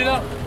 不知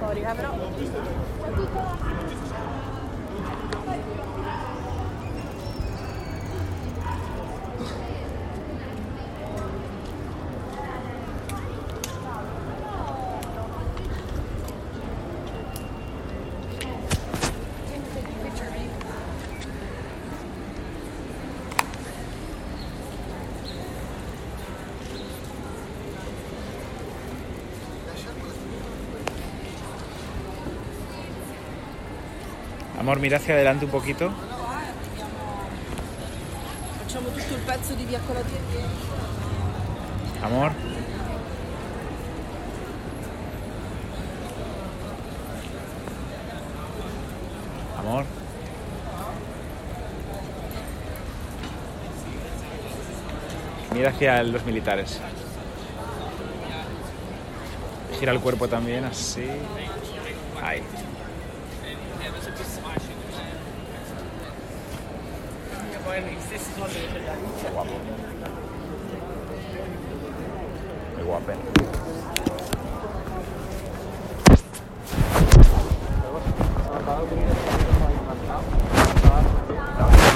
Paul, do you have it on? Amor, mira hacia adelante un poquito. Amor. Amor. Mira hacia los militares. Gira el cuerpo también, así. Ahí. Guapo. Muy guapo.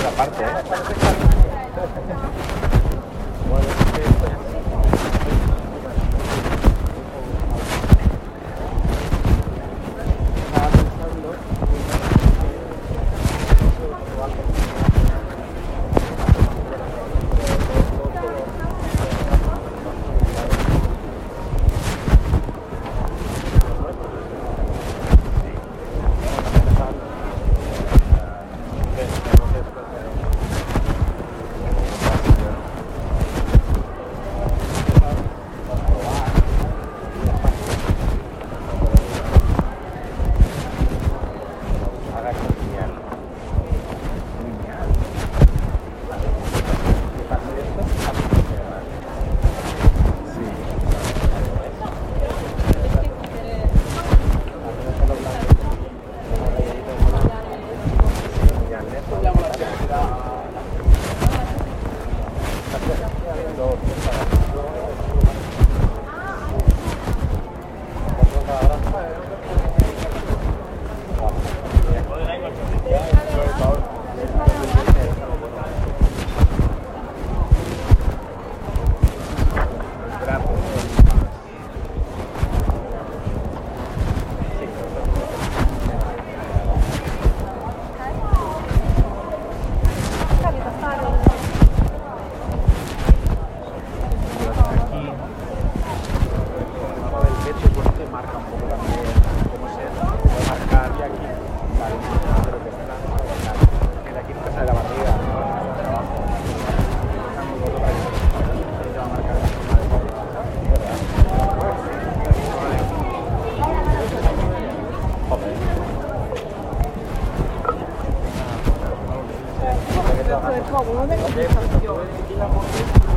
La parte, del non è così campione.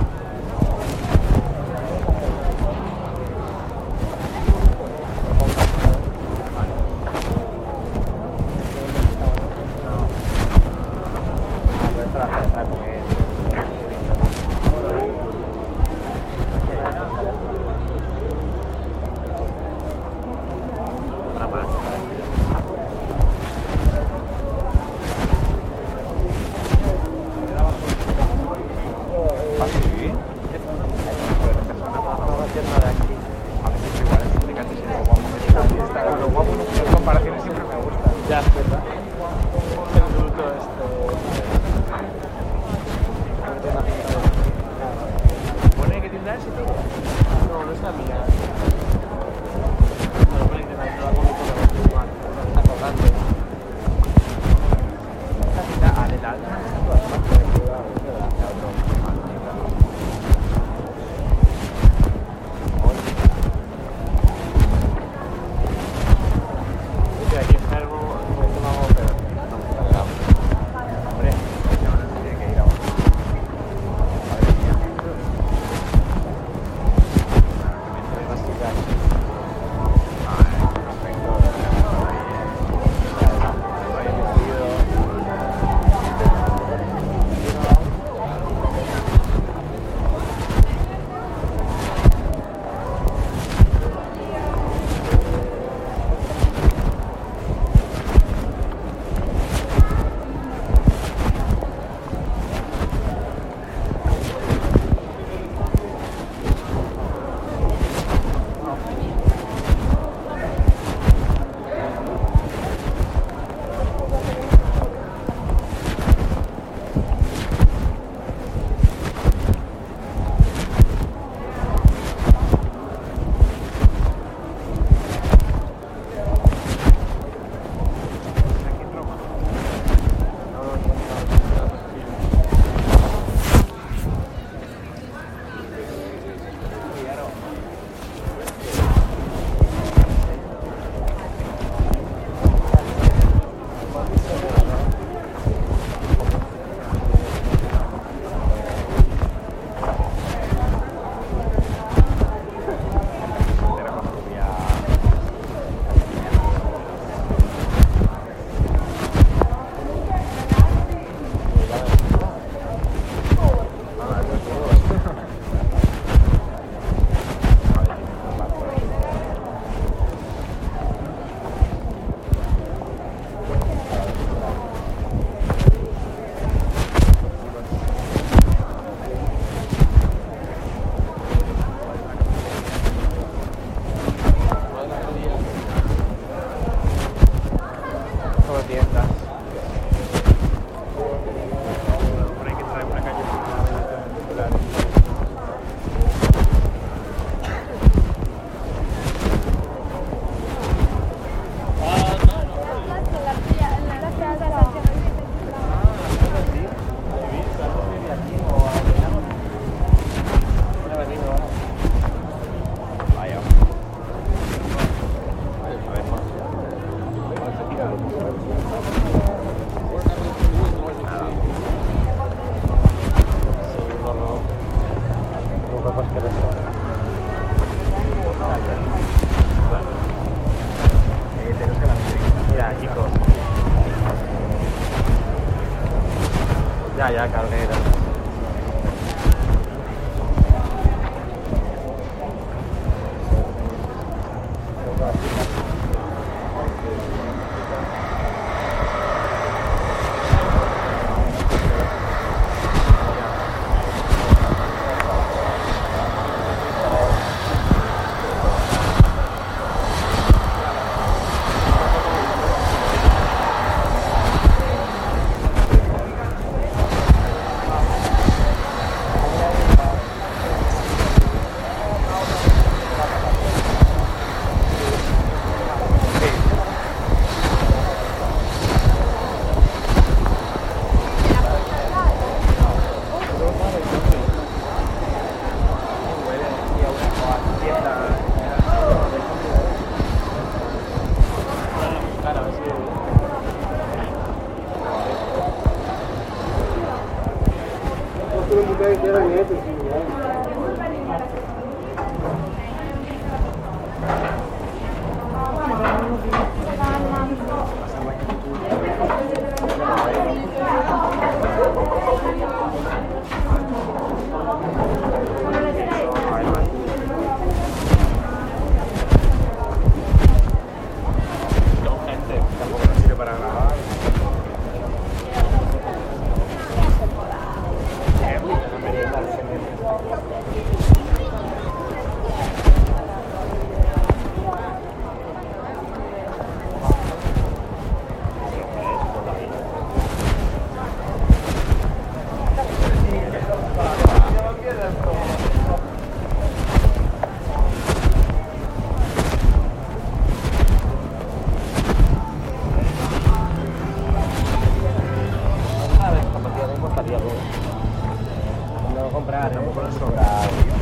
comprare, comprare. Io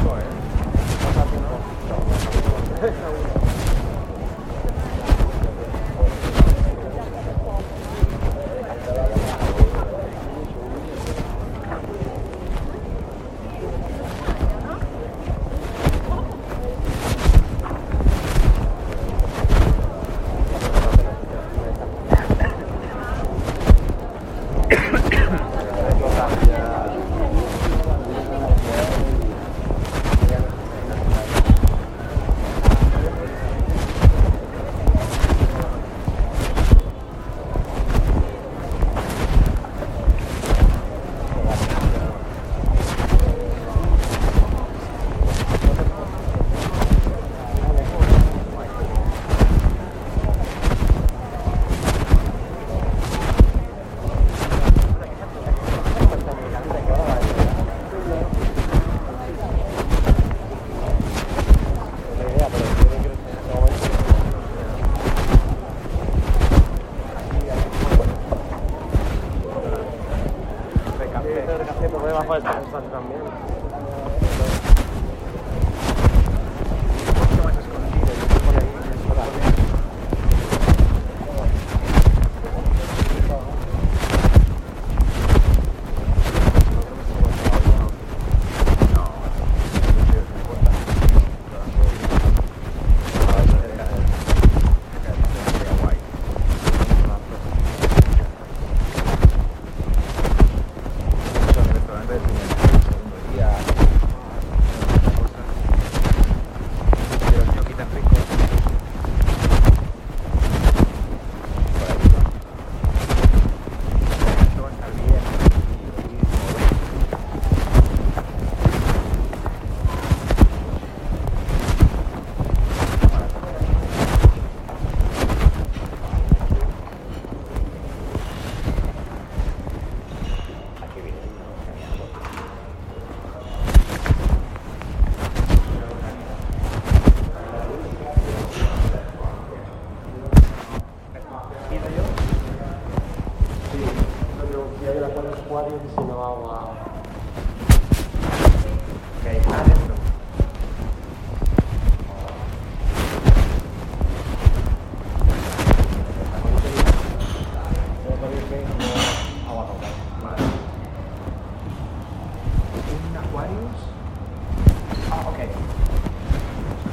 so,